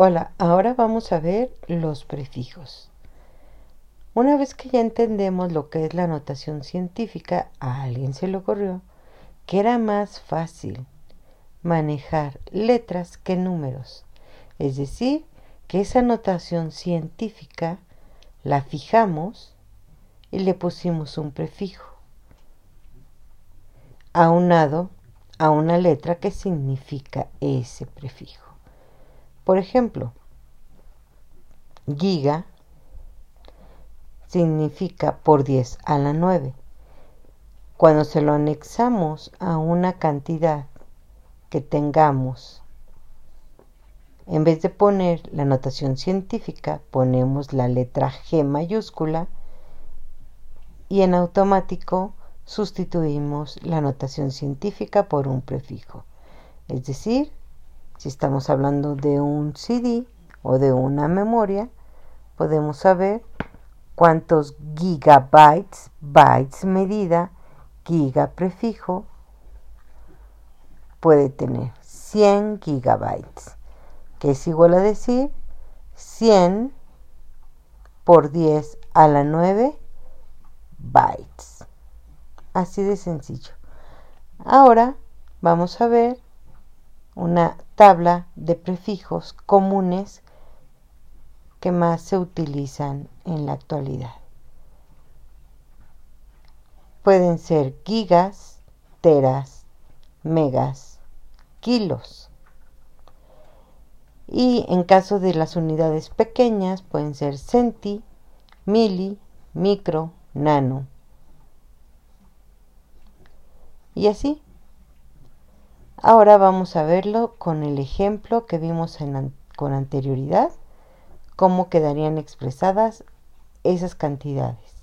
Hola, ahora vamos a ver los prefijos. Una vez que ya entendemos lo que es la notación científica, a alguien se le ocurrió que era más fácil manejar letras que números. Es decir, que esa notación científica la fijamos y le pusimos un prefijo aunado a una letra que significa ese prefijo. Por ejemplo, giga significa por 10 a la 9. Cuando se lo anexamos a una cantidad que tengamos, en vez de poner la notación científica, ponemos la letra G mayúscula y en automático sustituimos la notación científica por un prefijo. Es decir, si estamos hablando de un CD o de una memoria, podemos saber cuántos gigabytes, bytes medida, giga prefijo puede tener 100 gigabytes, que es igual a decir 100 por 10 a la 9 bytes. Así de sencillo. Ahora vamos a ver una tabla de prefijos comunes que más se utilizan en la actualidad. Pueden ser gigas, teras, megas, kilos. Y en caso de las unidades pequeñas pueden ser centi, mili, micro, nano. Y así. Ahora vamos a verlo con el ejemplo que vimos con anterioridad, cómo quedarían expresadas esas cantidades.